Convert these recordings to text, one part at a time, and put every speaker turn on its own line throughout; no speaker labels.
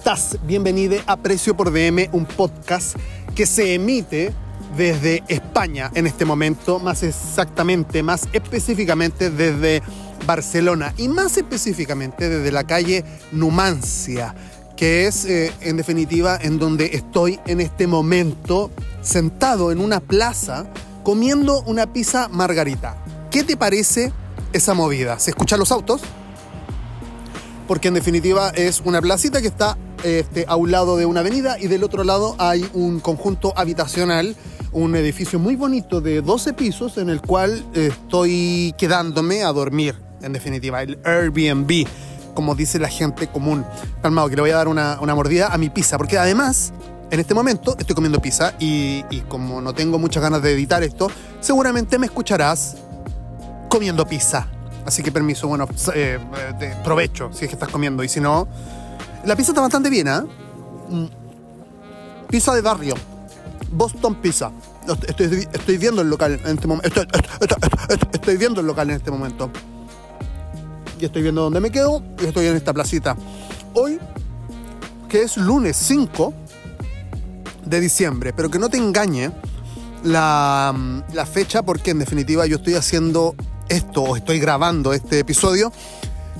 estás? Bienvenido a Precio por DM, un podcast que se emite desde España en este momento, más exactamente, más específicamente desde Barcelona y más específicamente desde la calle Numancia, que es eh, en definitiva en donde estoy en este momento sentado en una plaza comiendo una pizza margarita. ¿Qué te parece esa movida? ¿Se escuchan los autos? Porque en definitiva es una placita que está este, a un lado de una avenida y del otro lado hay un conjunto habitacional, un edificio muy bonito de 12 pisos en el cual estoy quedándome a dormir, en definitiva, el Airbnb, como dice la gente común. Calmado, que le voy a dar una, una mordida a mi pizza, porque además en este momento estoy comiendo pizza y, como no tengo muchas ganas de editar esto, seguramente me escucharás comiendo pizza. Así que permiso, bueno, eh, de provecho si es que estás comiendo. Y si no, la pizza está bastante bien, ¿eh? Mm. Pizza de barrio. Boston Pizza. Estoy, viendo el local en este momento. Estoy, viendo el local en este momento. Y estoy viendo dónde me quedo y estoy en esta placita. Hoy, que es lunes 5, de diciembre, pero que no te engañe la, fecha porque en definitiva yo estoy haciendo esto o estoy grabando este episodio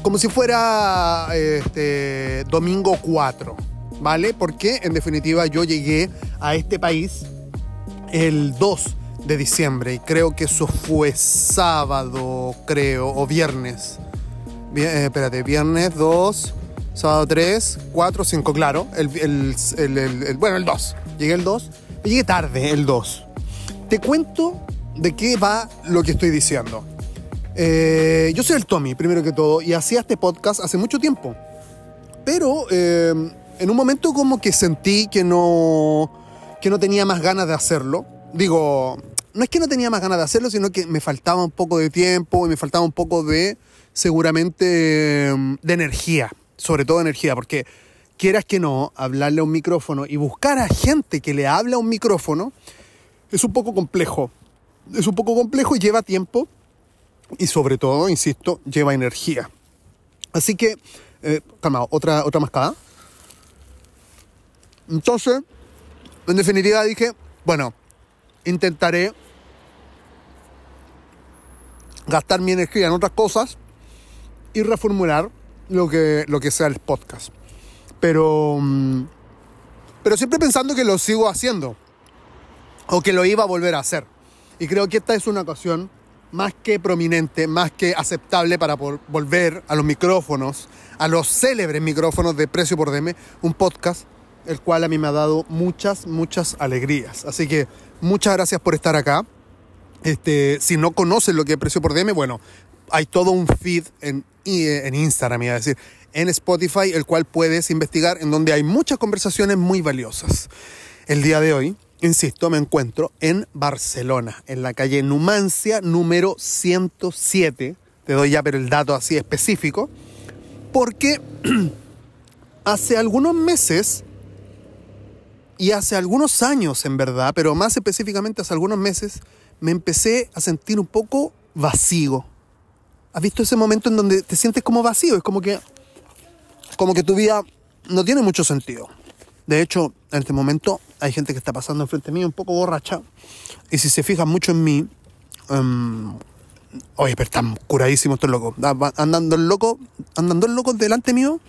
como si fuera este, domingo 4, ¿vale? Porque en definitiva yo llegué a este país el 2 de diciembre y creo que eso fue sábado, creo, o viernes. Eh, espérate, viernes 2, sábado 3, 4, 5, claro, el, el, bueno, el 2. Llegué el 2. Llegué tarde el 2. Te cuento de qué va lo que estoy diciendo. Eh, yo soy el Tommy, primero que todo, y hacía este podcast hace mucho tiempo. Pero eh, en un momento como que sentí que no, que no tenía más ganas de hacerlo. Digo, no es que no tenía más ganas de hacerlo, sino que me faltaba un poco de tiempo y me faltaba un poco de, seguramente, de energía. Sobre todo energía, porque quieras que no, hablarle a un micrófono y buscar a gente que le hable a un micrófono es un poco complejo. Es un poco complejo y lleva tiempo y sobre todo, insisto, lleva energía. Así que, eh, otra, otra mascada. Entonces, en definitiva dije, bueno, intentaré gastar mi energía en otras cosas y reformular lo que, lo que sea el podcast. Pero, mm, pero siempre pensando que lo sigo haciendo o que lo iba a volver a hacer. Y creo que esta es una ocasión más que prominente, más que aceptable para volver a los micrófonos, a los célebres micrófonos de Precio por DM, un podcast el cual a mí me ha dado muchas, muchas alegrías. Así que muchas gracias por estar acá. Este, si no conocen lo que es Precio por DM, bueno, hay todo un feed en, en Instagram, iba a decir, en Spotify, el cual puedes investigar, en donde hay muchas conversaciones muy valiosas. El día de hoy, insisto, me encuentro en Barcelona, en la calle Numancia número 107. Te doy ya pero el dato así específico, porque hace algunos meses y hace algunos años en verdad, pero más específicamente hace algunos meses, me empecé a sentir un poco vacío. ¿Has visto ese momento en donde te sientes como vacío? Es como que como que tu vida no tiene mucho sentido. De hecho, en este momento hay gente que está pasando enfrente mío un poco borracha. Y si se fijan mucho en mí, um, oye, pero están curadísimos estos locos. Ah, andando el loco, andando el loco delante mío,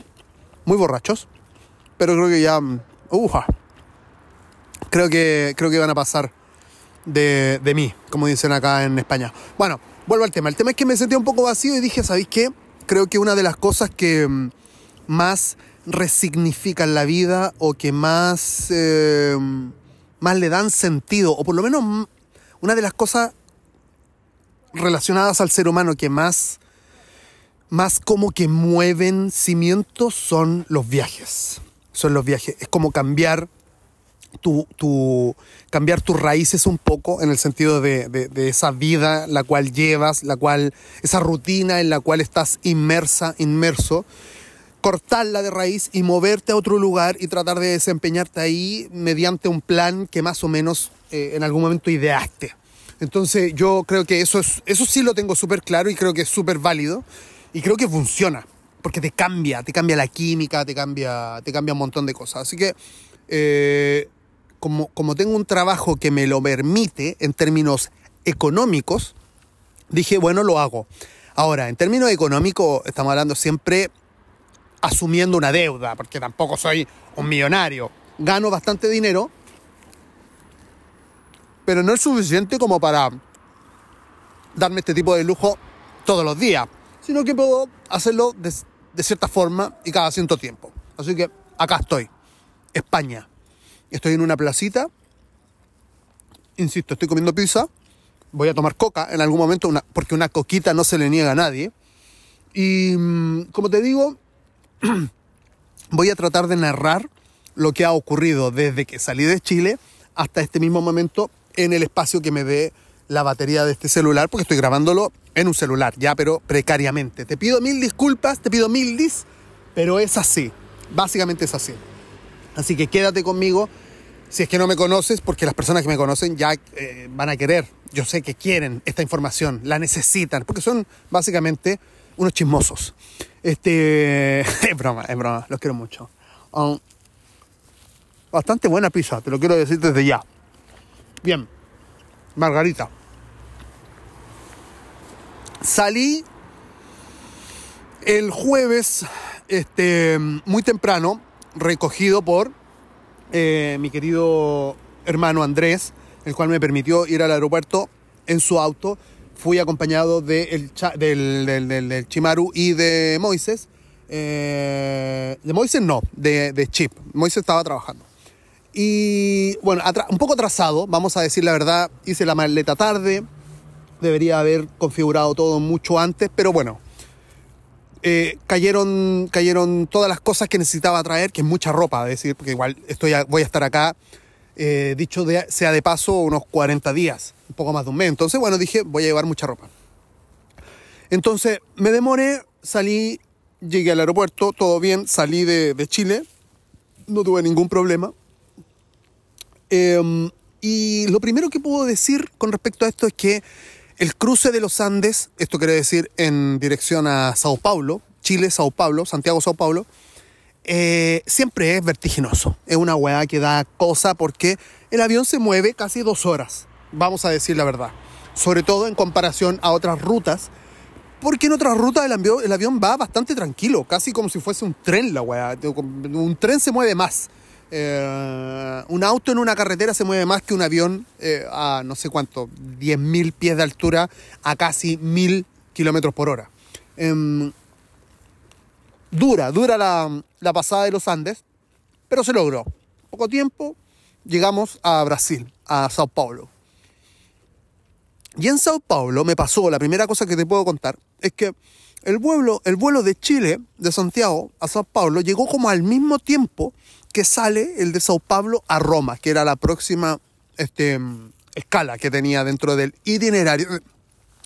muy borrachos. Pero creo que ya, uja, creo que, creo que van a pasar de, mí, como dicen acá en España. Bueno, vuelvo al tema. El tema es que me sentía un poco vacío y dije, ¿sabéis qué? Creo que una de las cosas que mm, más resignifican la vida o que más, eh, más le dan sentido, o por lo menos una de las cosas relacionadas al ser humano que más, más como que mueven cimientos son los viajes. Son los viajes. Es como cambiar tu, tu, cambiar tus raíces un poco en el sentido de, de, esa vida la cual llevas, la cual, esa rutina en la cual estás inmersa, inmerso cortarla de raíz y moverte a otro lugar y tratar de desempeñarte ahí mediante un plan que más o menos eh, en algún momento ideaste. Entonces yo creo que eso, es, eso sí lo tengo súper claro y creo que es súper válido y creo que funciona. porque te cambia, te cambia la química, te cambia, te cambia un montón de cosas. Así que, eh, como, como tengo un trabajo que me lo permite en términos económicos, dije, bueno, lo hago. Ahora, en términos económicos, estamos hablando siempre asumiendo una deuda, porque tampoco soy un millonario. Gano bastante dinero, pero no es suficiente como para darme este tipo de lujo todos los días, sino que puedo hacerlo de, de cierta forma y cada cierto tiempo. Así que acá estoy, España. Estoy en una placita, insisto, estoy comiendo pizza, voy a tomar coca en algún momento, una, porque una coquita no se le niega a nadie. Y mm, como te digo, voy a tratar de narrar lo que ha ocurrido desde que salí de Chile hasta este mismo momento en el espacio que me dé la batería de este celular, porque estoy grabándolo en un celular, ya, pero precariamente. Te pido mil disculpas, te pido mil dis, pero es así. Básicamente es así. Así que quédate conmigo. Si es que no me conoces, porque las personas que me conocen ya eh, van a querer. Yo sé que quieren esta información, la necesitan, porque son básicamente unos chismosos. Este. Es broma, es broma, los quiero mucho. Um, bastante buena pizza, te lo quiero decir desde ya. Bien, Margarita. Salí el jueves, este, muy temprano, recogido por eh, mi querido hermano Andrés, el cual me permitió ir al aeropuerto en su auto. Fui acompañado de el del, del, del, Chimaru y de Moises. Eh, de Moises no, de, de Chip. Moises estaba trabajando. Y bueno, un poco atrasado, vamos a decir la verdad, hice la maleta tarde, debería haber configurado todo mucho antes, pero bueno, eh, cayeron, cayeron todas las cosas que necesitaba traer, que es mucha ropa, es decir, porque igual estoy voy a estar acá, eh, dicho sea de paso, unos 40 días, un poco más de un mes. Entonces, bueno, dije, voy a llevar mucha ropa. Entonces, me demoré, salí, llegué al aeropuerto, todo bien, salí de, de Chile, no tuve ningún problema. Eh, y lo primero que puedo decir con respecto a esto es que el cruce de los Andes, esto quiere decir en dirección a Sao Paulo, Chile, Sao Paulo, Santiago, Sao Paulo, eh, siempre es vertiginoso. Es una weá que da cosa porque el avión se mueve casi dos horas, vamos a decir la verdad. Sobre todo en comparación a otras rutas, porque en otras rutas el avión, va bastante tranquilo, casi como si fuese un tren la weá. Un tren se mueve más. Eh, un auto en una carretera se mueve más que un avión eh, a no sé cuánto, 10.000 pies de altura a casi 1.000 kilómetros por hora. Em, dura, dura la, la pasada de los Andes, pero se logró. Poco tiempo llegamos a Brasil, a Sao Paulo. Y en Sao Paulo me pasó, la primera cosa que te puedo contar, es que el vuelo, el vuelo de Chile, de Santiago a Sao Paulo, llegó como al mismo tiempo que sale el de Sao Paulo a Roma, que era la próxima este, escala que tenía dentro del itinerario.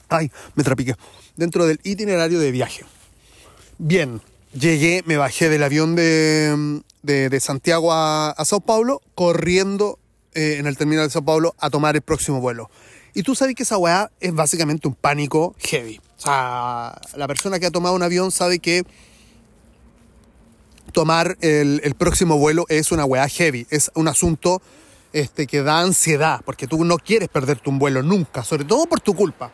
Ay, me trapiqué. Dentro del itinerario de viaje. Bien, llegué, me bajé del avión de, de, Santiago a, a, Sao Paulo, corriendo eh, en el terminal de Sao Paulo a tomar el próximo vuelo. Y tú sabes que esa weá es básicamente un pánico heavy. O sea, la persona que ha tomado un avión sabe que tomar el, el próximo vuelo es una weá heavy, es un asunto este, que da ansiedad, porque tú no quieres perderte un vuelo nunca, sobre todo por tu culpa.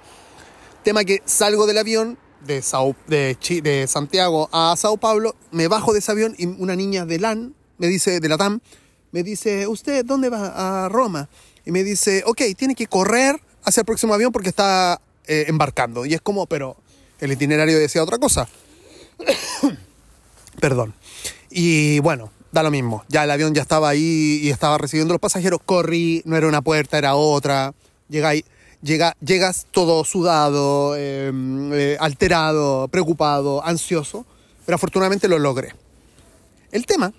Tema que salgo del avión de, Sao, de, de Santiago a Sao Paulo, me bajo de ese avión y una niña de LAN, me dice, de la TAM, me dice, ¿usted dónde va? A Roma. Y me dice, ok, tiene que correr hacia el próximo avión porque está eh, embarcando. Y es como, pero el itinerario decía otra cosa. Perdón. Y bueno, da lo mismo. Ya el avión ya estaba ahí y estaba recibiendo los pasajeros. Corrí, no era una puerta, era otra. Llegáis, llega, llegas todo sudado, em, eh, alterado, preocupado, ansioso. Pero afortunadamente lo logré. El tema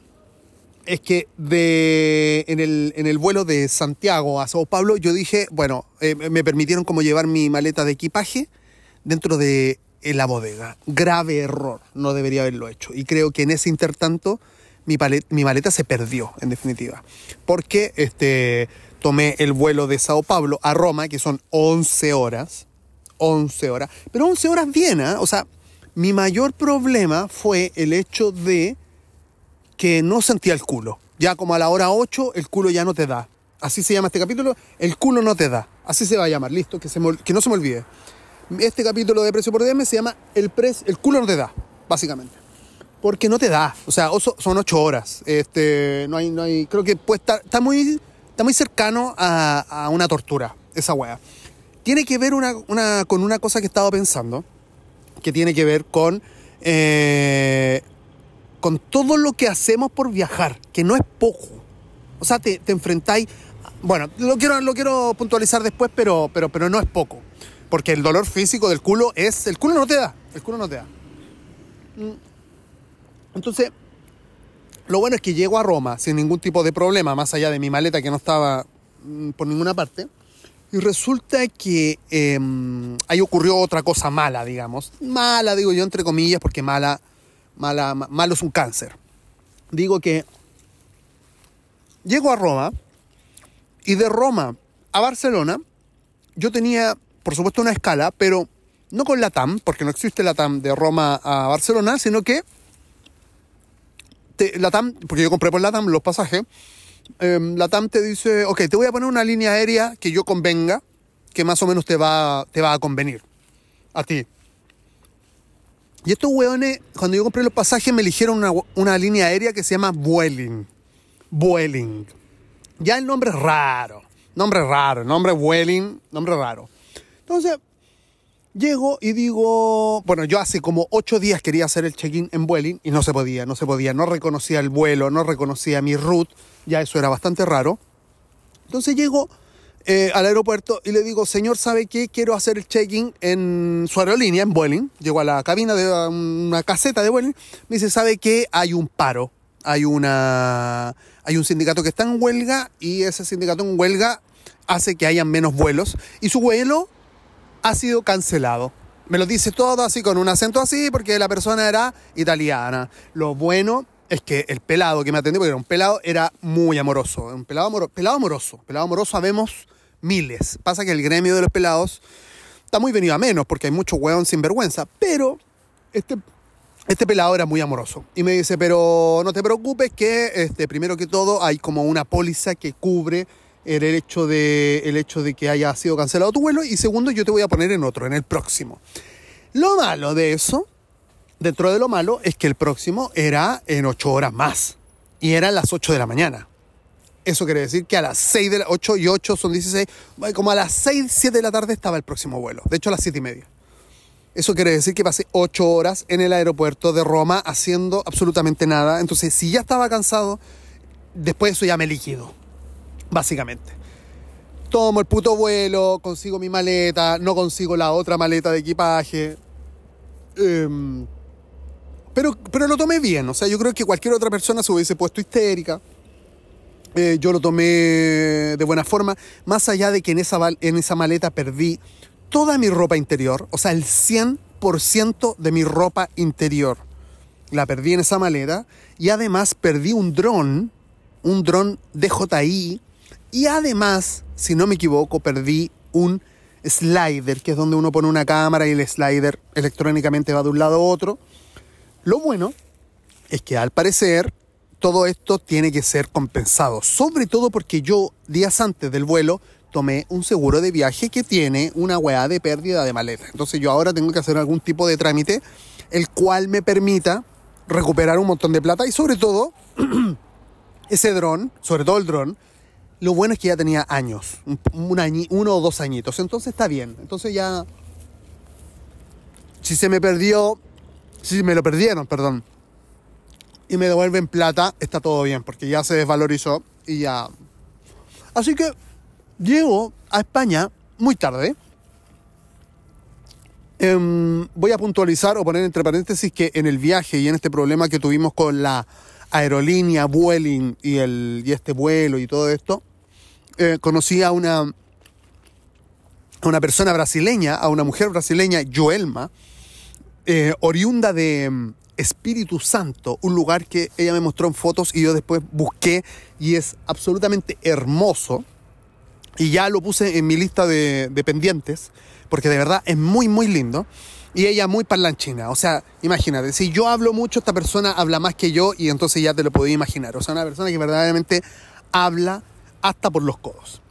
es que de, en, el, en el vuelo de Santiago a Sao Paulo yo dije, bueno, eh, me permitieron como llevar mi maleta de equipaje dentro de en la bodega. Grave error, no debería haberlo hecho. Y creo que en ese intertanto mi, mi maleta se perdió, en definitiva. Porque este, tomé el vuelo de Sao Paulo a Roma, que son 11 horas. 11 horas. Pero 11 horas bien, ¿eh? O sea, Mi mayor problema fue el hecho de que no sentía el culo. Ya como a la hora 8 el culo ya no te da. Así se llama este capítulo, el culo no te da. Así se va a llamar, listo, que, se que no se me olvide. Este capítulo de precio por DM se llama el, el culo no te da, básicamente. Porque no te da, o sea, son 8 horas. Este, no hay, no hay, creo que puede estar, está muy, está muy cercano a, una tortura, esa wea. Tiene que ver una, con una cosa que he estado pensando, que tiene que ver con eh, con todo lo que hacemos por viajar, que no es poco. O sea, te, enfrentáis. Bueno, lo quiero, lo quiero puntualizar después, pero, pero, pero no es poco. Porque el dolor físico del culo es. El culo no te da. El culo no te da. Mm. Entonces, lo bueno es que llego a Roma sin ningún tipo de problema, más allá de mi maleta que no estaba mm, por ninguna parte. Y resulta que em, ahí ocurrió otra cosa mala, digamos. Mala, digo yo, entre comillas, porque mala mala, malo es un cáncer. Digo que llego a Roma y de Roma a Barcelona yo tenía, por supuesto, una escala, pero no con la TAM, porque no existe la TAM de Roma a Barcelona, sino que la TAM, porque yo compré por la TAM los pasajes, em, la TAM te dice, ok, te voy a poner una línea aérea que yo convenga, que más o menos te va, te va a convenir a ti. Y estos hueones, cuando yo compré los pasajes, me eligieron una, línea aérea que se llama Vueling. Vueling. Ya el nombre es raro. Nombre raro. Nombre Vueling. Nombre raro. Entonces, llego y digo, bueno, yo hace como ocho días quería hacer el check-in en Vueling y no se podía, no se podía. No reconocía el vuelo, no reconocía mi route. Ya eso era bastante raro. Entonces llego eh, al aeropuerto y le digo, señor, ¿sabe qué? Quiero hacer el check-in en su aerolínea, en Vueling. Llego a la cabina de una caseta de Vueling. Me dice, ¿sabe qué? Hay un paro. Hay, una, hay un sindicato que está en huelga y ese sindicato en huelga hace que hayan menos vuelos. Y su vuelo ha sido cancelado. Me lo dice todo así, con un acento así, porque la persona era italiana. Lo bueno es que el pelado que me atendió, porque era un pelado, era muy amoroso. Un pelado, amoroso. pelado amoroso. Pelado amoroso sabemos miles. Pasa que el gremio de los pelados está muy venido a menos porque hay mucho hueón sin vergüenza, pero este, este pelado era muy amoroso. Y me dice, pero no te preocupes que este, primero que todo hay como una póliza que cubre el hecho, de, el hecho de que haya sido cancelado tu vuelo y segundo yo te voy a poner en otro, en el próximo. Lo malo de eso, dentro de lo malo, es que el próximo era en ocho horas más y eran las 8 de la mañana. Eso quiere decir que a las 6 de la 8 y 8 son 16, como a las 6, 7 de la tarde estaba el próximo vuelo. De hecho, a las 7 y media. Eso quiere decir que pasé 8 horas en el aeropuerto de Roma haciendo absolutamente nada. Entonces, si ya estaba cansado, después eso ya me líquido. Básicamente. Tomo el puto vuelo, consigo mi maleta, no consigo la otra maleta de equipaje. Em, pero, pero lo tomé bien. O sea, yo creo que cualquier otra persona se hubiese puesto histérica eh, yo lo tomé de buena forma, más allá de que en esa, en esa maleta perdí toda mi ropa interior, o sea, el 100% de mi ropa interior. La perdí en esa maleta y además perdí un dron, un dron DJI y además, si no me equivoco, perdí un slider, que es donde uno pone una cámara y el slider electrónicamente va de un lado a otro. Lo bueno es que al parecer todo esto tiene que ser compensado, sobre todo porque yo días antes del vuelo tomé un seguro de viaje que tiene una weá de pérdida de maleta. Entonces yo ahora tengo que hacer algún tipo de trámite el cual me permita recuperar un montón de plata y sobre todo ese dron, sobre todo el dron, lo bueno es que ya tenía años, un, año, uno o dos añitos, entonces está bien. Entonces ya, si se me perdió, si me lo perdieron, perdón, y me devuelven plata, está todo bien, porque ya se desvalorizó y ya. Así que llego a España muy tarde. Em, voy a puntualizar o poner entre paréntesis que en el viaje y en este problema que tuvimos con la aerolínea Vueling y, el, y este vuelo y todo esto, eh, conocí a una, a una persona brasileña, a una mujer brasileña, Joelma, eh, oriunda de, Espíritu Santo, un lugar que ella me mostró en fotos y yo después busqué y es absolutamente hermoso. Y ya lo puse en mi lista de, pendientes, porque de verdad es muy, muy lindo. Y ella muy parlanchina. O sea, imagínate, si yo hablo mucho, esta persona habla más que yo y entonces ya te lo podía imaginar. O sea, una persona que verdaderamente habla hasta por los codos.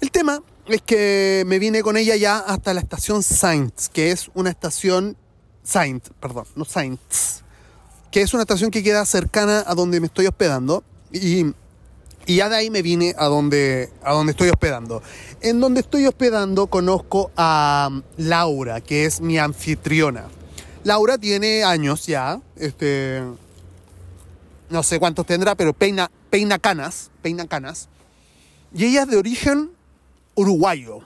El tema es que me vine con ella ya hasta la estación Sainz, que es una estación Sainz, perdón, no Sainz, que es una estación que queda cercana a donde me estoy hospedando y, y ya de ahí me vine a donde, a donde estoy hospedando. En donde estoy hospedando conozco a Laura, que es mi anfitriona. Laura tiene años ya, este, no sé cuántos tendrá, pero peina, peina canas, peina canas. Y ella es de origen uruguayo.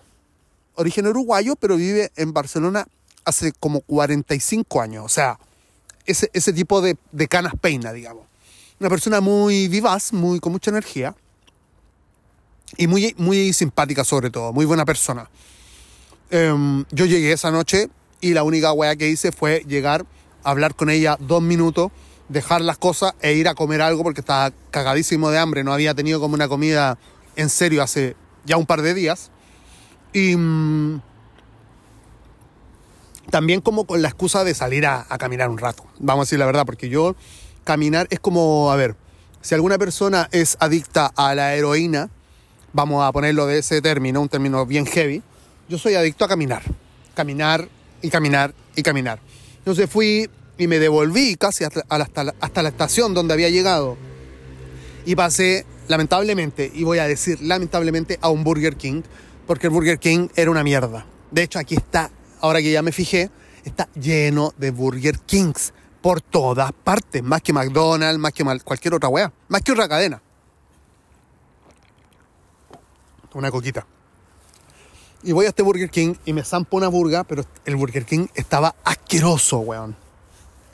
Origen uruguayo, pero vive en Barcelona hace como 45 años. O sea, ese, ese tipo de, de canas peina, digamos. Una persona muy vivaz, muy, con mucha energía. Y muy, muy simpática sobre todo, muy buena persona. Em, yo llegué esa noche y la única weá que hice fue llegar, hablar con ella dos minutos, dejar las cosas e ir a comer algo porque estaba cagadísimo de hambre, no había tenido como una comida en serio hace ya un par de días. Y mm, también como con la excusa de salir a, a caminar un rato, vamos a decir la verdad, porque yo caminar es como, a ver, si alguna persona es adicta a la heroína, vamos a ponerlo de ese término, un término bien heavy, yo soy adicto a caminar, caminar y caminar y caminar. Entonces fui y me devolví casi hasta, hasta, la, hasta la estación donde había llegado y pasé, lamentablemente, y voy a decir lamentablemente, a un Burger King, porque el Burger King era una mierda. De hecho, aquí está, ahora que ya me fijé, está lleno de Burger Kings por todas partes, más que McDonald's, más que cualquier otra weá, más que otra cadena. Una coquita. Y voy a este Burger King y me zampo una burga, pero el Burger King estaba asqueroso, weón.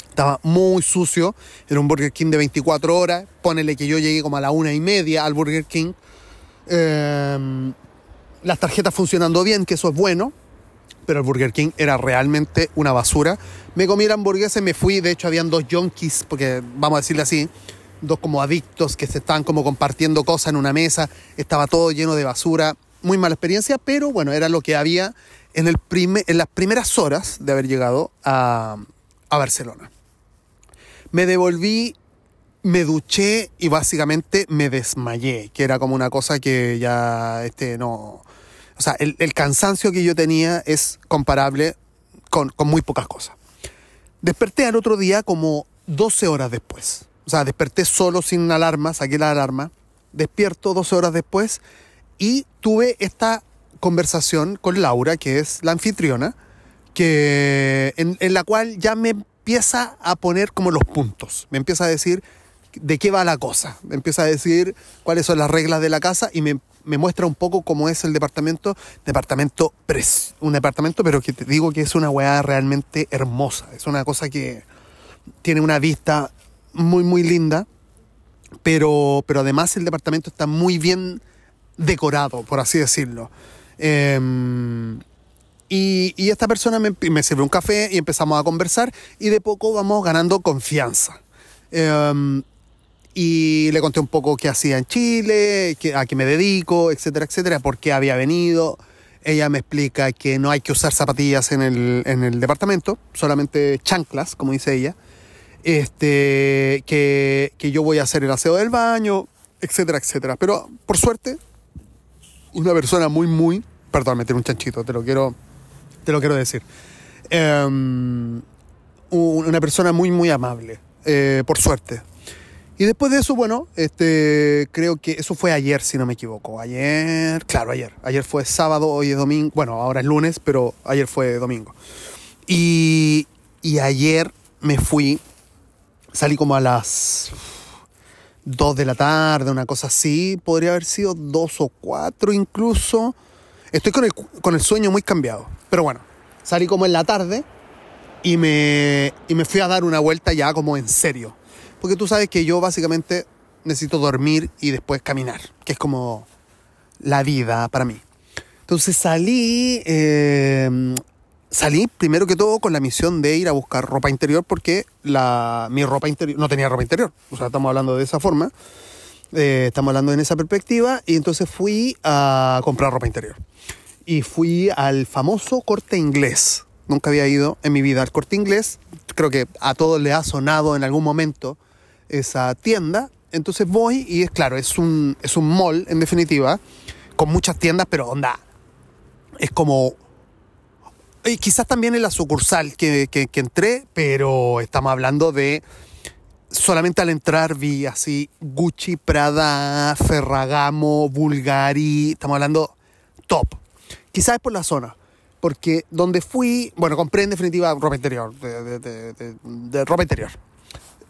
Estaba muy sucio. Era un Burger King de 24 horas. Ponele que yo llegué como a la una y media al Burger King. Eh, las tarjetas funcionando bien, que eso es bueno. Pero el Burger King era realmente una basura. Me comí la hamburguesa y me fui. De hecho, habían dos junkies, porque vamos a decirle así, dos como adictos que se estaban como compartiendo cosas en una mesa. Estaba todo lleno de basura. Muy mala experiencia, pero bueno, era lo que había en, el prime, en las primeras horas de haber llegado a, a Barcelona. Me devolví, me duché y básicamente me desmayé, que era como una cosa que ya este, no... O sea, el, el cansancio que yo tenía es comparable con, con muy pocas cosas. Desperté al otro día como 12 horas después. O sea, desperté solo sin alarma, saqué la alarma, despierto 12 horas después y tuve esta conversación con Laura, que es la anfitriona, que, en, en la cual ya me empieza a poner como los puntos, me empieza a decir de qué va la cosa, me empieza a decir cuáles son las reglas de la casa y me, me muestra un poco cómo es el departamento, departamento pres, un departamento, pero que te digo que es una weá realmente hermosa, es una cosa que tiene una vista muy muy linda, pero, pero además el departamento está muy bien decorado, por así decirlo. Eh, y, y, esta persona me, me sirve un café y empezamos a conversar y de poco vamos ganando confianza. Eh, y le conté un poco qué hacía en Chile, a qué me dedico, etcétera, etcétera, por qué había venido. Ella me explica que no hay que usar zapatillas en el, en el departamento, solamente chanclas, como dice ella. Este, que, que yo voy a hacer el aseo del baño, etcétera, etcétera. Pero por suerte, una persona muy, muy, perdón, meter un chanchito, te lo quiero, te lo quiero decir. Um, una persona muy, muy amable, eh, por suerte. Y después de eso, bueno, este, creo que eso fue ayer, si no me equivoco. Ayer, claro, ayer. Ayer fue sábado, hoy es domingo. Bueno, ahora es lunes, pero ayer fue domingo. Y, y ayer me fui, salí como a las 2 de la tarde, una cosa así. Podría haber sido 2 o 4 incluso. Estoy con el, con el sueño muy cambiado. Pero bueno, salí como en la tarde y me, y me fui a dar una vuelta ya como en serio. Porque tú sabes que yo básicamente necesito dormir y después caminar, que es como la vida para mí. Entonces salí, eh, salí primero que todo con la misión de ir a buscar ropa interior porque la, mi ropa interior, no tenía ropa interior, o sea, estamos hablando de esa forma. Eh, estamos hablando en esa perspectiva. Y entonces fui a comprar ropa interior. Y fui al famoso corte inglés. Nunca había ido en mi vida al corte inglés. Creo que a todos les ha sonado en algún momento esa tienda. Entonces voy y es claro, es un, es un mall en definitiva, con muchas tiendas, pero onda, es como... Y quizás también en la sucursal que, que, entré, pero estamos hablando de solamente al entrar vi así Gucci, Prada, Ferragamo, Bulgari, estamos hablando top. Quizás es por la zona, porque donde fui, bueno, compré en definitiva ropa interior, de, de, de ropa interior.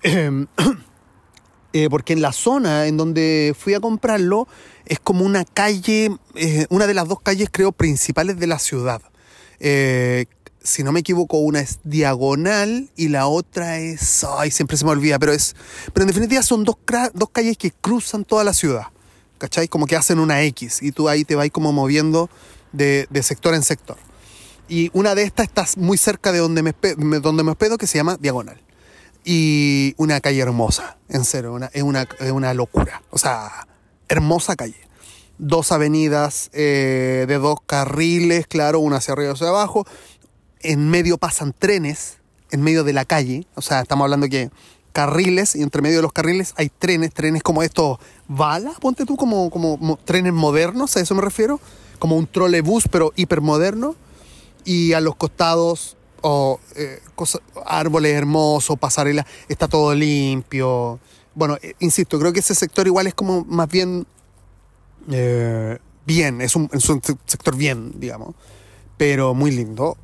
Eh, eh, porque en la zona en donde fui a comprarlo es como una calle, eh, una de las dos calles creo principales de la ciudad. Eh, si no me equivoco, una es diagonal y la otra es. Ay, siempre se me olvida, pero es. Pero en definitiva son dos, dos calles que cruzan toda la ciudad. ¿Cachai? Como que hacen una X y tú ahí te vas como moviendo de, de sector en sector. Y una de estas está muy cerca de donde me, donde me hospedo, que se llama Diagonal. Y una calle hermosa, en serio, es, una, es una locura. O sea, hermosa calle. Dos avenidas eh, de dos carriles, claro, una hacia arriba y hacia abajo. En medio pasan trenes, en medio de la calle. O sea, estamos hablando que carriles y entre medio de los carriles hay trenes, trenes como estos bala, ponte tú, como, como, como trenes modernos, a eso me refiero. Como un trolebús, pero hipermoderno y a los costados o eh, árboles hermosos, pasarela, está todo limpio. Bueno, eh, insisto, creo que ese sector igual es como más bien eh, bien, es un, es un, sector bien, digamos, pero muy lindo.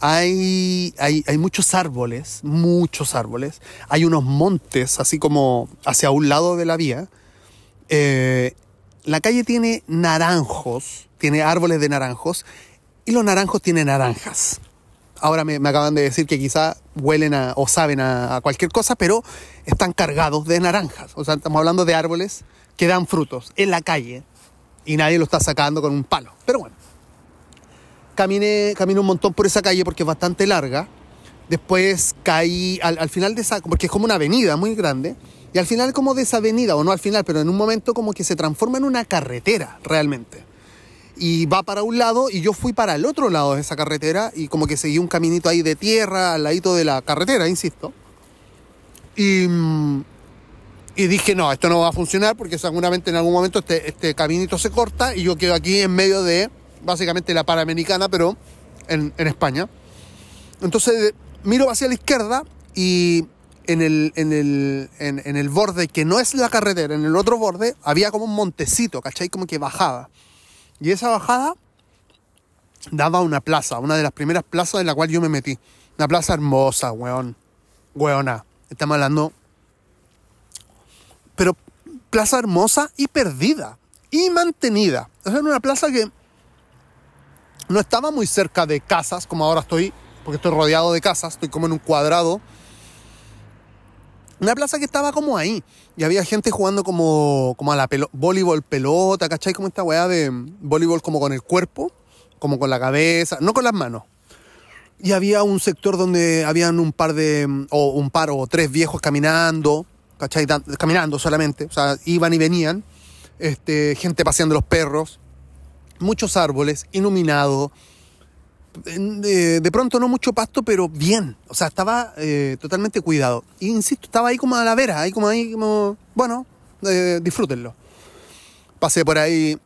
Hay, hay, hay muchos árboles, muchos árboles. Hay unos montes, así como hacia un lado de la vía. La calle tiene naranjos, tiene árboles de naranjos y los naranjos tienen naranjas. Ahora me, acaban de decir que quizá huelen a, o saben a, a, cualquier cosa, pero están cargados de naranjas. O sea, estamos hablando de árboles que dan frutos en la calle y nadie lo está sacando con un palo. Pero bueno, caminé, caminé un montón por esa calle porque es bastante larga. Después caí al, al final de esa, porque es como una avenida muy grande. Y al final como de esa avenida, o no al final, pero en un momento como que se transforma en una carretera realmente y va para un lado y yo fui para el otro lado de esa carretera y como que seguí un caminito ahí de tierra al ladito de la carretera, insisto. Y, y dije, no, esto no va a funcionar porque seguramente en algún momento este, este caminito se corta y yo quedo aquí en medio de básicamente la Panamericana, pero en, en España. Entonces miro hacia la izquierda y en el, en, el, en, en el borde que no es la carretera, en el otro borde, había como un montecito, ¿cachai? Como que bajaba. Y esa bajada daba una plaza, una de las primeras plazas en la cual yo me metí. Una plaza hermosa, weón. Weona. Estamos hablando. Pero plaza hermosa y perdida. Y mantenida. O sea, era una plaza que no estaba muy cerca de casas, como ahora estoy, porque estoy rodeado de casas, estoy como en un cuadrado. Una plaza que estaba como ahí. Y había gente jugando como, como a la pelo voleibol pelota, ¿cachai? Como esta weá de voleibol como con el cuerpo, como con la cabeza, no con las manos. Y había un sector donde habían un par de, o un par o tres viejos caminando, ¿cachai? Caminando solamente, o sea, iban y venían. Este, gente paseando los perros, muchos árboles, iluminado, de, de, pronto no mucho pasto, pero bien. O sea, estaba eh, totalmente cuidado. Insisto, estaba ahí como a la vera, ahí como ahí, como, bueno, eh, disfrútenlo. Pasé por ahí,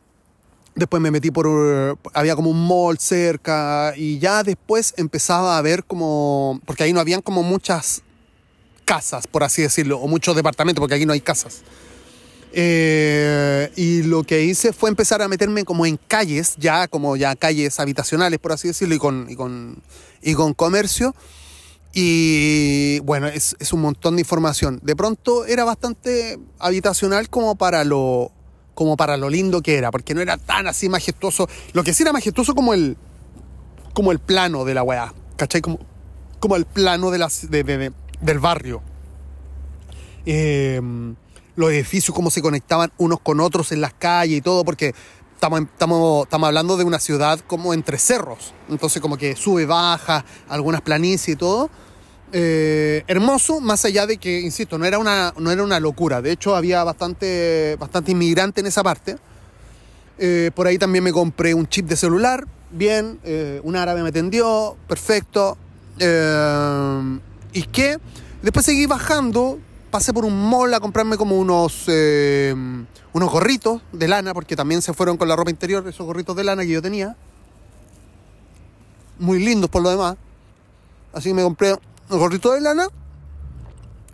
después me metí por, había como un mall cerca y ya después empezaba a ver como, porque ahí no habían como muchas casas, por así decirlo, o muchos departamentos, porque aquí no hay casas. Eh, y lo que hice fue empezar a meterme como en calles, ya como ya calles habitacionales, por así decirlo, y con, y con, y con comercio. Y bueno, es, es, un montón de información. De pronto era bastante habitacional como para lo como para lo lindo que era, porque no era tan así majestuoso. Lo que sí era majestuoso como el como el plano de la weá, ¿cachai? Como, como el plano de las, de, de, de, del barrio. Eh, los edificios, cómo se conectaban unos con otros en las calles y todo, porque estamos, estamos, estamos hablando de una ciudad como entre cerros, entonces como que sube, baja, algunas planicies y todo. eh, hermoso, más allá de que, insisto, no era una, no era una locura. De hecho, había bastante, bastante inmigrante en esa parte. Eh, por ahí también me compré un chip de celular, bien, eh, un árabe me atendió, perfecto. ¿Y qué? Después seguí bajando, pasé por un mall a comprarme como unos, unos gorritos de lana, porque también se fueron con la ropa interior, esos gorritos de lana que yo tenía. Muy lindos por lo demás. Así que me compré un gorrito de lana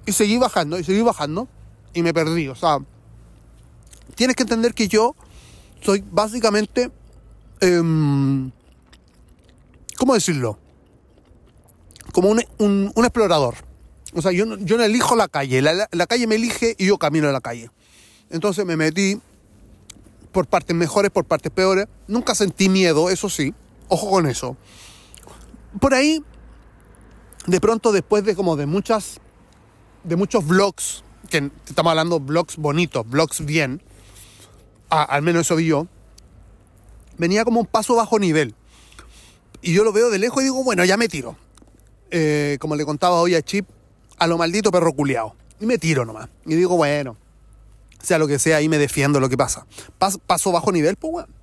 y seguí bajando, y seguí bajando, y me perdí. O sea, tienes que entender que yo soy básicamente, em, ¿cómo decirlo? Como un, explorador. O sea, yo no, yo elijo la calle, la, la, calle me elige y yo camino a la calle. Entonces me metí por partes mejores, por partes peores. Nunca sentí miedo, eso sí. Ojo con eso. Por ahí de pronto después de como de muchas, de muchos vlogs, que estamos hablando vlogs bonitos, vlogs bien, al menos eso vi yo, venía como un paso bajo nivel. Y yo lo veo de lejos y digo, bueno, ya me tiro. Eh, como le contaba hoy a Chip, a lo maldito perro culiao. Y me tiro nomás. Y digo, bueno, sea lo que sea, ahí me defiendo lo que pasa. paso bajo nivel, pues bueno.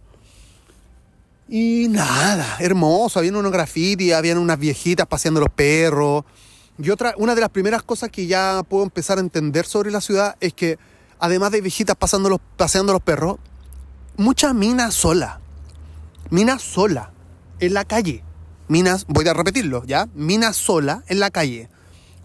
Y nada, hermoso, había unos grafitis, habían unas viejitas paseando los perros. Y otra, una de las primeras cosas que ya puedo empezar a entender sobre la ciudad es que, además de viejitas pasando los, paseando los perros, muchas minas sola. Minas sola, en la calle. Minas, voy a repetirlo, ¿ya? Minas sola en la calle.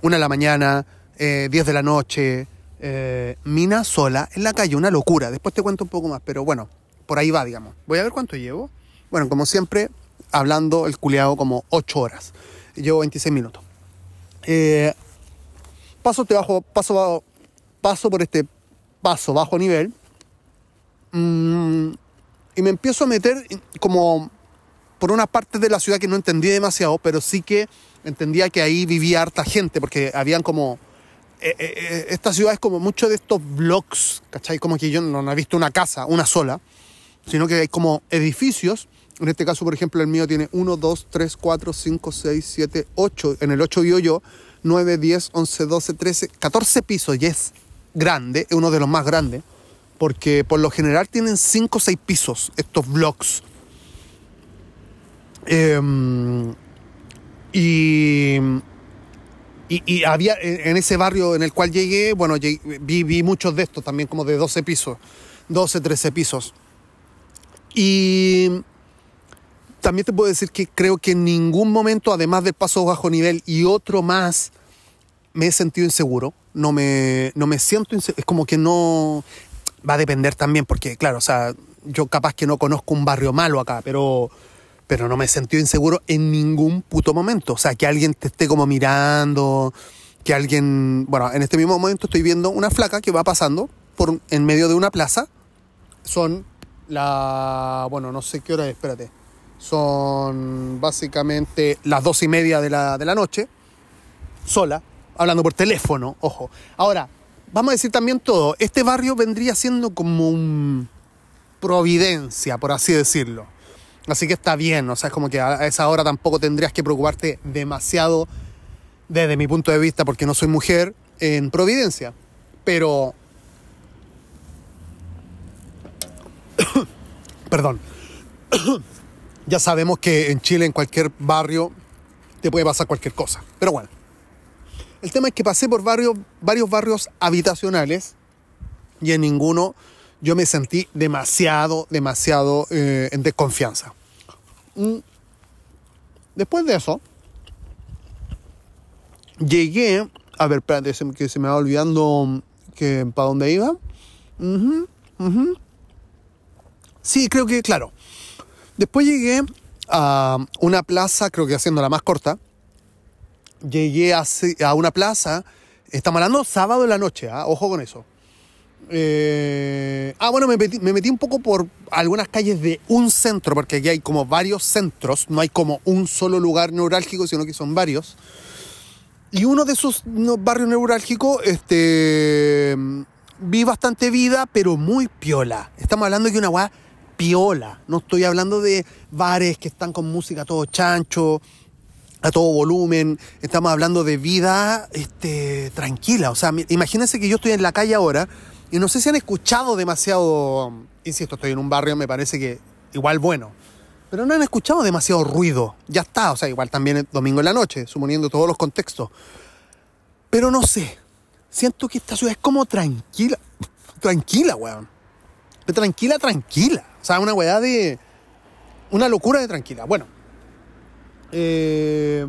Una de la mañana, eh, 10 de la noche, eh, mina sola en la calle, una locura. Después te cuento un poco más, pero bueno, por ahí va, digamos. Voy a ver cuánto llevo. Bueno, como siempre, hablando el culiado como 8 horas. Llevo 26 minutos. Eh, paso, te bajo, paso, paso por este paso bajo nivel. Mm, y me empiezo a meter como por una parte de la ciudad que no entendí demasiado, pero sí que entendía que ahí vivía harta gente, porque habían como... Eh, eh, esta ciudad es como mucho de estos blocks, ¿cachai? Como que yo no, no he visto una casa, una sola, sino que hay como edificios en este caso, por ejemplo, el mío tiene 1, 2, 3, 4, 5, 6, 7, 8. En el 8 vivo yo 9, 10, 11, 12, 13, 14 pisos y es grande, es uno de los más grandes, porque por lo general tienen 5 o 6 pisos estos blocks. Em, y, y, había en ese barrio en el cual llegué, bueno, vi, vi muchos de estos también, como de 12 pisos, 12, 13 pisos. Y también te puedo decir que creo que en ningún momento, además del paso bajo nivel y otro más, me he sentido inseguro. No me, no me siento inseguro. Es como que no. Va a depender también, porque, claro, o sea, yo capaz que no conozco un barrio malo acá, pero, pero no me he sentido inseguro en ningún puto momento. O sea, que alguien te esté como mirando, que alguien. Bueno, en este mismo momento estoy viendo una flaca que va pasando por en medio de una plaza. Son la. Bueno, no sé qué hora es, espérate son básicamente las dos y media de la, de la noche, sola, hablando por teléfono, ojo. Ahora, vamos a decir también todo, este barrio vendría siendo como un Providencia, por así decirlo. Así que está bien, o sea, es como que a esa hora tampoco tendrías que preocuparte demasiado desde mi punto de vista, porque no soy mujer, en Providencia. Pero... Perdón ya sabemos que en Chile, en cualquier barrio, te puede pasar cualquier cosa. Pero bueno, el tema es que pasé por varios, varios barrios habitacionales y en ninguno yo me sentí demasiado, demasiado eh, en desconfianza. Mm. Después de eso, llegué, a ver, espérate, que se me va olvidando que para dónde iba. Sí, creo que, claro, Después llegué a una plaza, creo que haciendo la más corta. Llegué a, una plaza, estamos hablando sábado en la noche, ¿ah? ojo con eso. Eh, ah, bueno, me metí, un poco por algunas calles de un centro, porque aquí hay como varios centros, no hay como un solo lugar neurálgico, sino que son varios. Y uno de esos barrios neurálgicos, este, vi bastante vida, pero muy piola. Estamos hablando de una weá piola. No estoy hablando de bares que están con música todo chancho. a todo volumen, estamos hablando de vida este, tranquila. O sea, imagínense que yo estoy en la calle ahora y no sé si han escuchado demasiado, insisto, estoy en un barrio, me parece que igual bueno, pero no han escuchado demasiado ruido. Ya está, o sea, igual también es domingo en la noche, suponiendo todos los contextos. Pero no sé, siento que esta ciudad es como tranquila, tranquila, weón. Tranquila, tranquila. O sea, una weá de... Una locura de tranquila. Bueno, eh,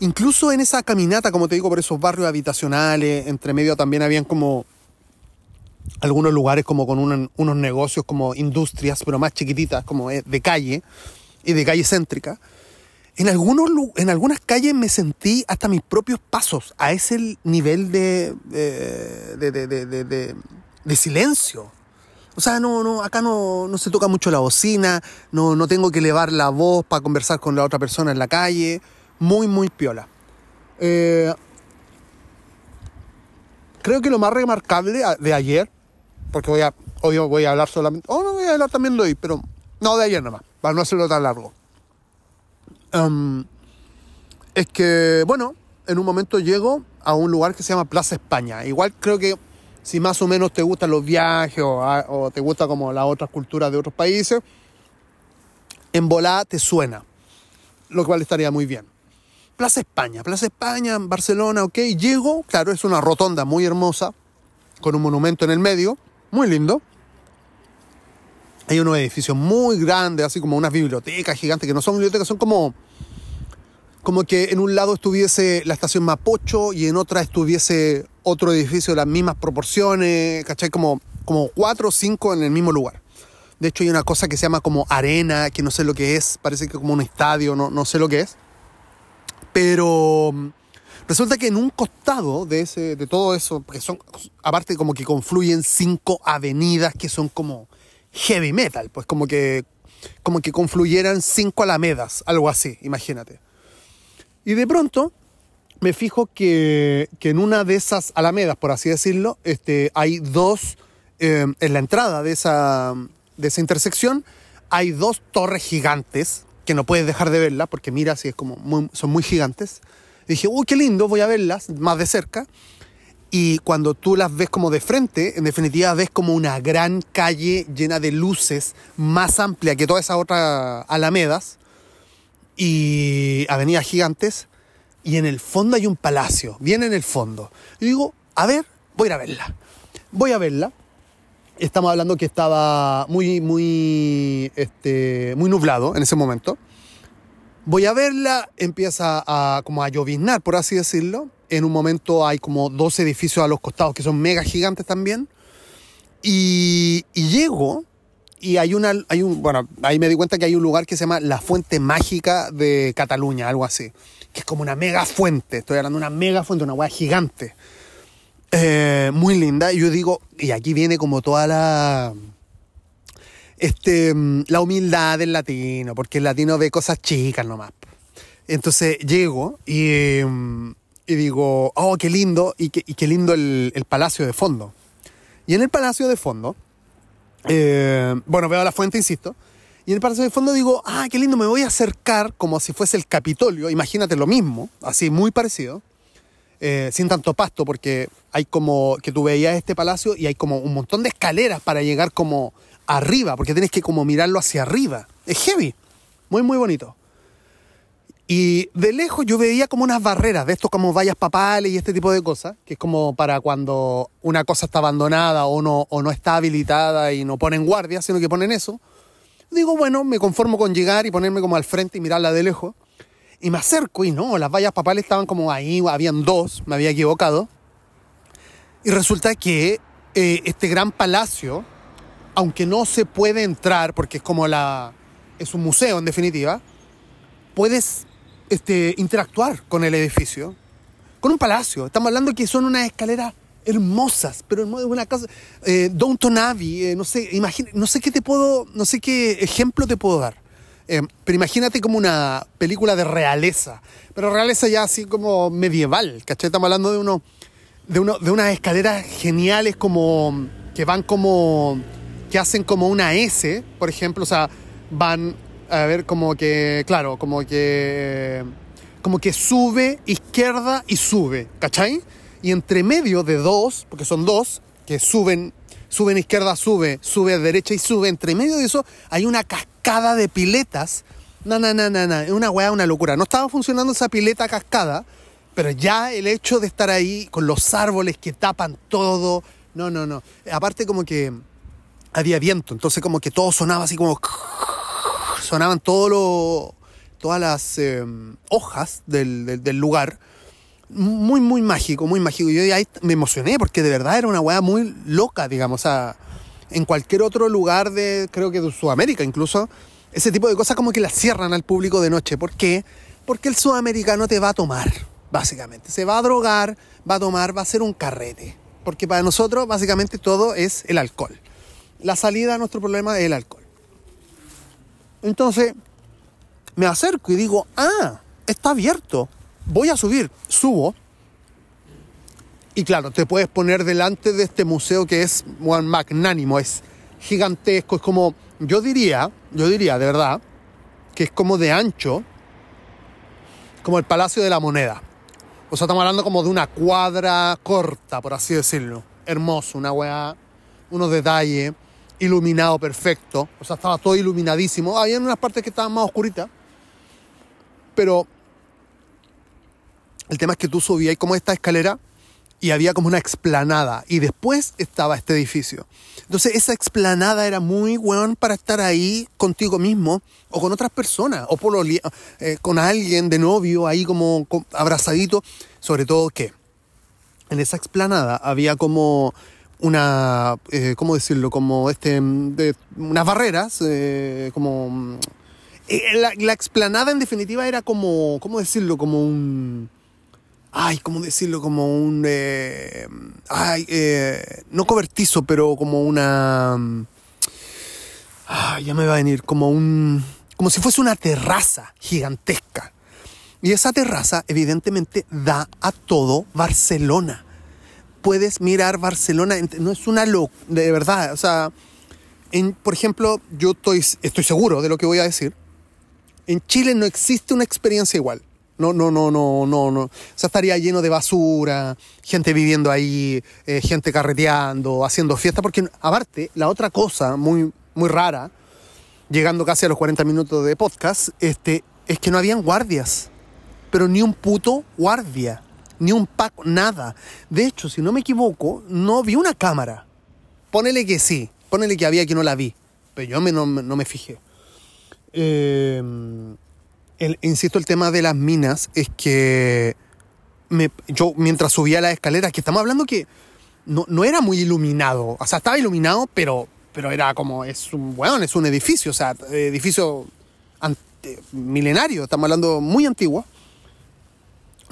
incluso en esa caminata, como te digo, por esos barrios habitacionales, entre medio también habían como algunos lugares como con unos negocios como industrias, pero más chiquititas, como de calle y de calle céntrica. En, algunos, en algunas calles me sentí hasta mis propios pasos a ese nivel de, de, de, de silencio. O sea, no, no, acá no, no se toca mucho la bocina, no, no tengo que elevar la voz para conversar con la otra persona en la calle. Muy, muy piola. Eh, creo que lo más remarcable de ayer, porque voy a, hoy voy a hablar solamente, oh, no voy a hablar también de hoy, pero no de ayer nomás, para no hacerlo tan largo. Es que, bueno, en un momento llego a un lugar que se llama Plaza España. Igual creo que si más o menos te gustan los viajes o, te gusta como las otras culturas de otros países, en volada te suena, lo cual estaría muy bien. Plaza España, Plaza España, Barcelona, ok, llego, claro, es una rotonda muy hermosa, con un monumento en el medio, muy lindo. Hay unos edificios muy grandes, así como unas bibliotecas gigantes, que no son bibliotecas, son como como que en un lado estuviese la estación Mapocho y en otra estuviese otro edificio de las mismas proporciones, ¿cachai? Como, como cuatro o cinco en el mismo lugar. De hecho hay una cosa que se llama como arena, que no sé lo que es, parece que como un estadio, no, no sé lo que es. Pero resulta que en un costado de, ese, de todo eso, porque son, aparte como que confluyen cinco avenidas que son como heavy metal, pues como que, como que confluyeran cinco alamedas, algo así, imagínate. Y de pronto me fijo que, en una de esas alamedas, por así decirlo, este, hay dos, eh, en la entrada de esa, de esa intersección, hay dos torres gigantes, que no puedes dejar de verlas, porque mira, si es como son muy gigantes. Dije, uy, qué lindo, voy a verlas más de cerca. Y cuando tú las ves como de frente, en definitiva ves como una gran calle llena de luces, más amplia que todas esas otras alamedas y avenidas gigantes, y en el fondo hay un palacio, bien en el fondo. Y digo, a ver, voy a ir a verla. Voy a verla. Estamos hablando que estaba muy, muy, este, muy nublado en ese momento. Voy a verla, empieza a, como a lloviznar, por así decirlo. En un momento hay como dos edificios a los costados que son mega gigantes también. Y, llego y hay una, hay un, bueno, ahí me di cuenta que hay un lugar que se llama la Fuente Mágica de Cataluña, algo así, que es como una mega fuente, estoy hablando de una mega fuente, una hueá gigante, eh, muy linda, y yo digo, y aquí viene como toda la, este, la humildad del latino, porque el latino ve cosas chicas nomás. Entonces llego y, y digo, oh, qué lindo, y qué, y qué lindo el, el palacio de fondo. Y en el palacio de fondo, eh, bueno, veo la fuente, insisto. Y en el Palacio de Fondo digo, ah, qué lindo, me voy a acercar como si fuese el Capitolio. Imagínate lo mismo, así muy parecido. Eh, sin tanto pasto, porque hay como que tú veías este palacio y hay como un montón de escaleras para llegar como arriba, porque tienes que como mirarlo hacia arriba. Es heavy, muy, muy bonito. Y de lejos yo veía como unas barreras de estos como vallas papales y este tipo de cosas, que es como para cuando una cosa está abandonada o no, o no está habilitada y no ponen guardia, sino que ponen eso. Digo, bueno, me conformo con llegar y ponerme como al frente y mirarla de lejos. Y me acerco y no, las vallas papales estaban como ahí, habían dos, me había equivocado. Y resulta que eh, este gran palacio, aunque no se puede entrar porque es como la... es un museo en definitiva, puedes este, interactuar con el edificio, con un palacio. Estamos hablando que son unas escaleras hermosas, pero en una casa, eh, Downton Abbey, eh, no sé, imagina, no sé qué te puedo, no sé qué ejemplo te puedo dar. Eh, pero imagínate como una película de realeza, pero realeza ya así como medieval, ¿cachai? Estamos hablando de uno, de uno, de unas escaleras geniales como que van como que hacen como una S, por ejemplo, o sea, van a ver como que, claro, como que como que sube izquierda y sube, ¿cachai? Y entre medio de dos, porque son dos, que suben, suben izquierda, sube, sube derecha y sube, entre medio de eso hay una cascada de piletas. No, no, no, no, no, es una weá, una locura. No estaba funcionando esa pileta cascada, pero ya el hecho de estar ahí con los árboles que tapan todo, no, no, no. Aparte como que había viento, entonces como que todo sonaba así como... Sonaban todos los todas las em, hojas del, lugar. Muy, muy mágico, muy mágico. Yo ahí me emocioné porque de verdad era una weá muy loca, digamos. O en cualquier otro lugar de, creo que de Sudamérica incluso, ese tipo de cosas como que las cierran al público de noche. ¿Por qué? Porque el sudamericano te va a tomar, básicamente. Se va a drogar, va a tomar, va a ser un carrete. Porque para nosotros, básicamente, todo es el alcohol. La salida a nuestro problema es el alcohol. Entonces, me acerco y digo, ah, está abierto, voy a subir, subo. Y claro, te puedes poner delante de este museo que es magnánimo, es gigantesco, es como, yo diría, yo diría de verdad, que es como de ancho, como el Palacio de la Moneda. O sea, estamos hablando como de una cuadra corta, por así decirlo. Hermoso, una weá, unos detalles, iluminado perfecto. O sea, estaba todo iluminadísimo. Había unas partes que estaban más oscuritas. Pero el tema es que tú subías como esta escalera y había como una explanada y después estaba este edificio. Entonces esa explanada era muy weón para estar ahí contigo mismo o con otras personas o por eh, con alguien de novio ahí como, abrazadito. Sobre todo que en esa explanada había como una, eh, ¿cómo decirlo? Como este, de, unas barreras, eh, como eh, la, explanada en definitiva era como, ¿cómo decirlo? Como un... Ay, ¿cómo decirlo? Como un... Eh, ay, no cobertizo, pero como una... Ay, ya me va a venir, como un... Como si fuese una terraza gigantesca. Y esa terraza evidentemente da a todo Barcelona. Puedes mirar Barcelona, no es una locura, de verdad, o sea, en, por ejemplo, yo estoy, estoy seguro de lo que voy a decir, en Chile no existe una experiencia igual. No, no, no, no, no, no. O sea, estaría lleno de basura, gente viviendo ahí, eh, gente carreteando, haciendo fiesta, porque aparte, la otra cosa muy, muy rara, llegando casi a los 40 minutos de podcast, este, es que no habían guardias. Pero ni un puto guardia, ni un paco, nada. De hecho, si no me equivoco, no vi una cámara. Ponele que sí, ponele que había que no la vi, pero yo me, no me fijé. Em, insisto, el tema de las minas es que yo mientras subía la escalera, que estamos hablando que no, no, era muy iluminado, o sea, estaba iluminado, pero, pero era como, es un, bueno, es un edificio, o sea, edificio milenario, estamos hablando muy antiguo.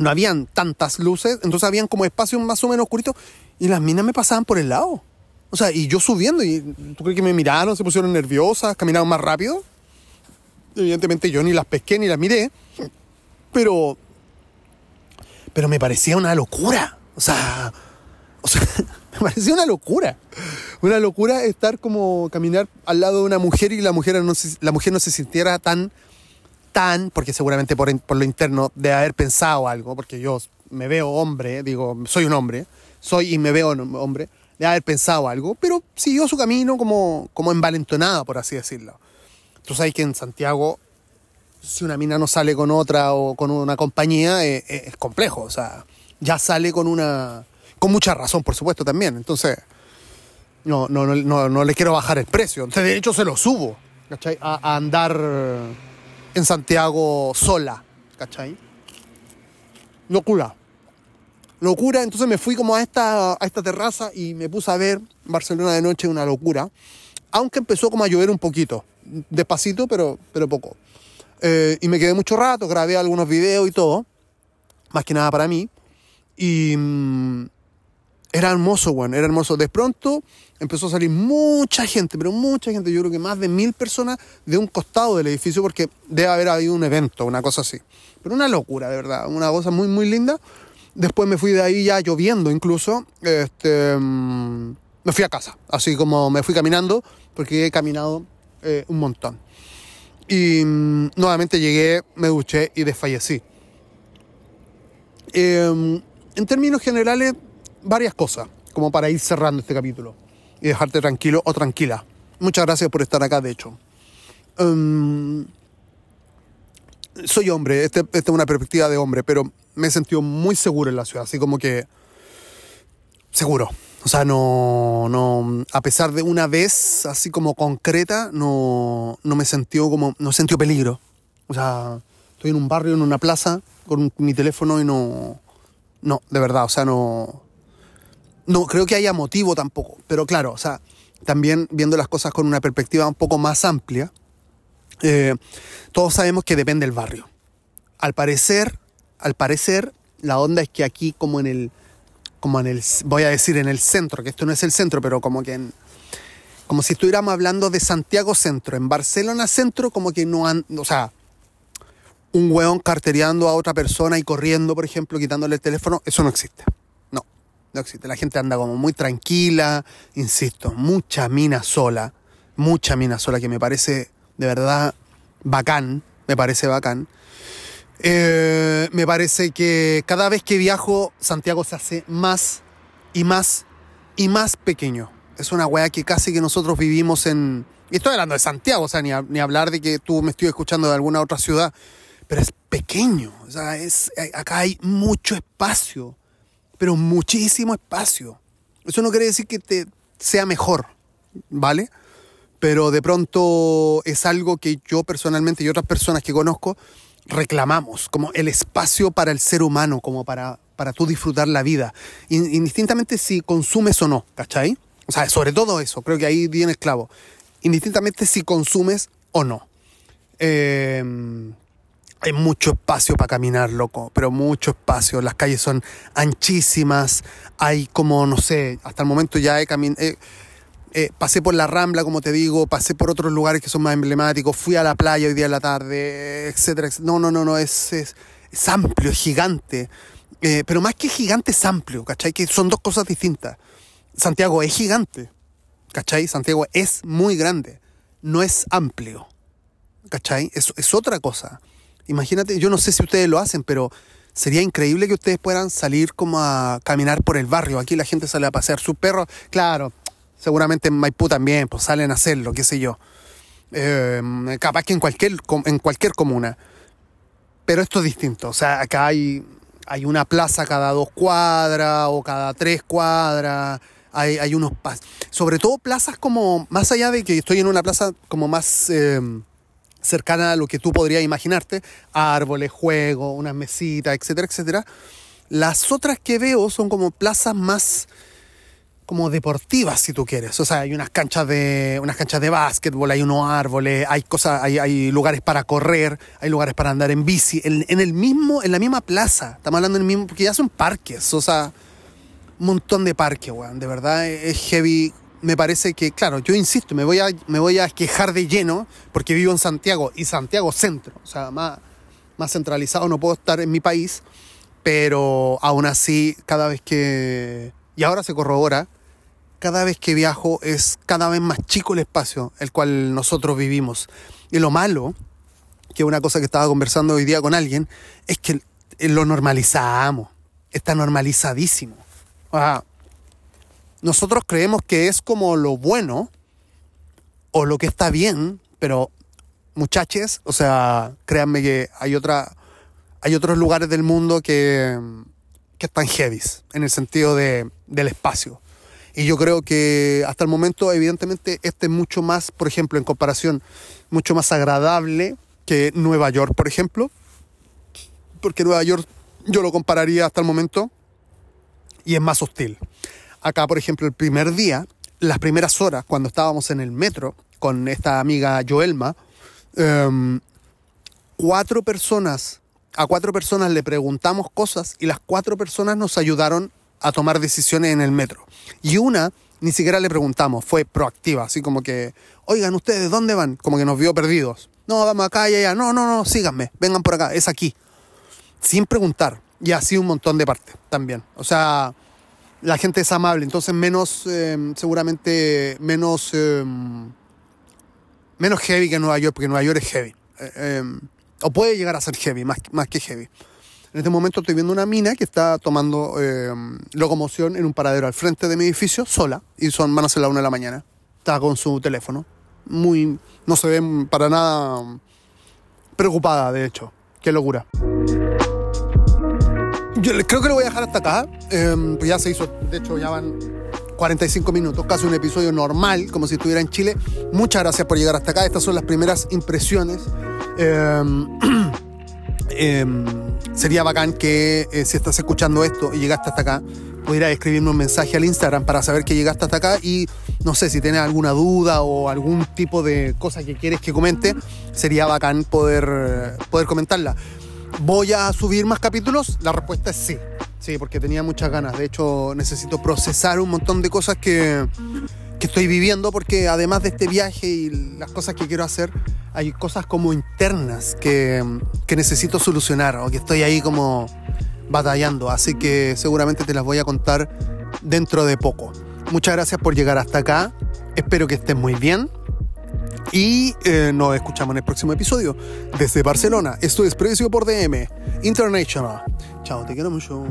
No habían tantas luces, entonces habían como espacios más o menos oscuritos y las minas me pasaban por el lado. O sea, y yo subiendo, y ¿tú crees que me miraron, se pusieron nerviosas, caminaron más rápido? Evidentemente yo ni las pesqué ni las miré, pero, pero me parecía una locura. O sea, me parecía una locura. Una locura estar como caminar al lado de una mujer y la mujer no la mujer no se sintiera tan, tan, porque seguramente por, por lo interno de haber pensado algo, porque yo me veo hombre, digo, soy un hombre, soy y me veo hombre, de haber pensado algo, pero siguió su camino como, como envalentonada, por así decirlo. Tú sabes que en Santiago, si una mina no sale con otra o con una compañía, eh, eh, es, complejo. O sea, ya sale con una. con mucha razón, por supuesto, también. Entonces, no, no, no, no le quiero bajar el precio. Entonces, de hecho, se lo subo, ¿cachai? A, andar en Santiago sola, ¿cachai? Locura. Locura, entonces me fui como a esta, a esta terraza y me puse a ver Barcelona de noche, una locura. Aunque empezó como a llover un poquito despacito, pero, pero poco. Eh, y me quedé mucho rato, grabé algunos videos y todo, más que nada para mí. Y mm, era hermoso, bueno, era hermoso. De pronto empezó a salir mucha gente, pero mucha gente, yo creo que más de mil personas de un costado del edificio, porque debe haber habido un evento, una cosa así. Pero una locura, de verdad, una cosa muy, muy linda. Después me fui de ahí ya lloviendo incluso. Este, mm, me fui a casa, así como me fui caminando, porque he caminado eh, un montón. Y mm, nuevamente llegué, me duché y desfallecí. Eh, en términos generales, varias cosas, como para ir cerrando este capítulo y dejarte tranquilo o tranquila. Muchas gracias por estar acá, de hecho. Um, soy hombre, esta este es una perspectiva de hombre, pero me he sentido muy seguro en la ciudad, así como que seguro. O sea, no, no, a pesar de una vez así como concreta, no, no me sentió como, no sentido peligro. O sea, estoy en un barrio, en una plaza, con mi teléfono y no, no, de verdad, o sea, no, no creo que haya motivo tampoco. Pero claro, o sea, también viendo las cosas con una perspectiva un poco más amplia, eh, todos sabemos que depende del barrio. Al parecer, al parecer, la onda es que aquí como en el, como en el, voy a decir en el centro, que esto no es el centro, pero como que en, como si estuviéramos hablando de Santiago Centro, en Barcelona Centro, como que no han, o sea, un hueón cartereando a otra persona y corriendo, por ejemplo, quitándole el teléfono, eso no existe. No, existe. La gente anda como muy tranquila, insisto, mucha mina sola, mucha mina sola que me parece de verdad bacán, me parece bacán. Eh, me parece que cada vez que viajo, Santiago se hace más y más y más pequeño. Es una weá que casi que nosotros vivimos en... Y estoy hablando de Santiago, o sea, ni, ni hablar de que tú me estoy escuchando de alguna otra ciudad pero es pequeño. O sea, es, acá hay mucho espacio, pero muchísimo espacio. Eso no quiere decir que te sea mejor, ¿vale? Pero de pronto es algo que yo personalmente y otras personas que conozco reclamamos, como el espacio para el ser humano, como para, para tú disfrutar la vida, indistintamente si consumes o no, ¿cachai? O sea, sobre todo eso, creo que ahí viene esclavo, indistintamente si consumes o no. Eh, hay mucho espacio para caminar, loco, pero mucho espacio. Las calles son anchísimas. Hay como, no sé, hasta el momento ya he caminado. Eh, pasé por la Rambla, como te digo, pasé por otros lugares que son más emblemáticos, fui a la playa hoy día en la tarde, etcétera, No, no, no, no, es, es, amplio, es gigante. Eh, pero más que gigante es amplio, ¿cachai? Que son dos cosas distintas. Santiago es gigante, ¿cachai? Santiago es muy grande, no es amplio, ¿cachai? Es, es otra cosa. Imagínate, yo no sé si ustedes lo hacen, pero sería increíble que ustedes puedan salir como a caminar por el barrio. Aquí la gente sale a pasear su perro. Claro, seguramente en Maipú también, pues salen a hacerlo, qué sé yo. Em, capaz que en cualquier, en cualquier comuna. Pero esto es distinto. O sea, acá hay, hay una plaza cada dos cuadras o cada tres cuadras. Hay, hay unos... Sobre todo plazas como, más allá de que estoy en una plaza como más... Em, cercana a lo que tú podrías imaginarte, árboles, juegos, unas mesitas, etcétera, etcétera. Las otras que veo son como plazas más como deportivas, si tú quieres. O sea, hay unas canchas de, unas canchas de básquetbol, hay unos árboles, hay cosas, hay, hay lugares para correr, hay lugares para andar en bici, en, en, el mismo, en la misma plaza. Estamos hablando en el mismo, porque ya son parques, o sea, un montón de parques, weón. De verdad es heavy me parece que, claro, yo insisto, me voy a, me voy a quejar de lleno porque vivo en Santiago y Santiago centro, o sea, más, más centralizado no puedo estar en mi país, pero aún así, cada vez que, y ahora se corrobora, cada vez que viajo es cada vez más chico el espacio el cual nosotros vivimos. Y lo malo, que una cosa que estaba conversando hoy día con alguien, es que lo normalizamos, está normalizadísimo. Sea, nosotros creemos que es como lo bueno o lo que está bien, pero muchachos, o sea, créanme que hay otra hay otros lugares del mundo que, que están heavies en el sentido de, del espacio. Y yo creo que hasta el momento, evidentemente, este es mucho más, por ejemplo, en comparación, mucho más agradable que Nueva York, por ejemplo. Porque Nueva York yo lo compararía hasta el momento y es más hostil. Acá, por ejemplo, el primer día, las primeras horas, cuando estábamos en el metro con esta amiga Joelma, em, cuatro personas, a cuatro personas le preguntamos cosas y las cuatro personas nos ayudaron a tomar decisiones en el metro. Y una ni siquiera le preguntamos, fue proactiva, así como que, oigan, ¿ustedes dónde van? Como que nos vio perdidos. No, vamos acá y allá. No, no, no, síganme, vengan por acá, es aquí. Sin preguntar. Y así un montón de partes también. O sea, la gente es amable, entonces menos, eh, seguramente menos, eh, menos heavy que Nueva York, porque Nueva York es heavy. Eh, o puede llegar a ser heavy, más, más que heavy. En este momento estoy viendo una mina que está tomando eh, locomoción en un paradero al frente de mi edificio, sola, y son, van a ser las una de la mañana. Está con su teléfono. Muy. No se ve para nada preocupada, de hecho. Qué locura. Yo creo que lo voy a dejar hasta acá. Eh, pues ya se hizo, de hecho, ya van 45 minutos, casi un episodio normal, como si estuviera en Chile. Muchas gracias por llegar hasta acá. Estas son las primeras impresiones. Em, em, sería bacán que eh, si estás escuchando esto y llegaste hasta acá, pudieras escribirme un mensaje al Instagram para saber que llegaste hasta acá y no sé si tienes alguna duda o algún tipo de cosa que quieres que comente, sería bacán poder, poder comentarla. ¿Voy a subir más capítulos? La respuesta es sí. Sí, porque tenía muchas ganas. De hecho, necesito procesar un montón de cosas que, que estoy viviendo porque además de este viaje y las cosas que quiero hacer, hay cosas como internas que, que necesito solucionar o que estoy ahí como batallando. Así que seguramente te las voy a contar dentro de poco. Muchas gracias por llegar hasta acá. Espero que estés muy bien. Y eh, nos escuchamos en el próximo episodio. Desde Barcelona, esto es Precio por DM International. Chao, te quiero mucho.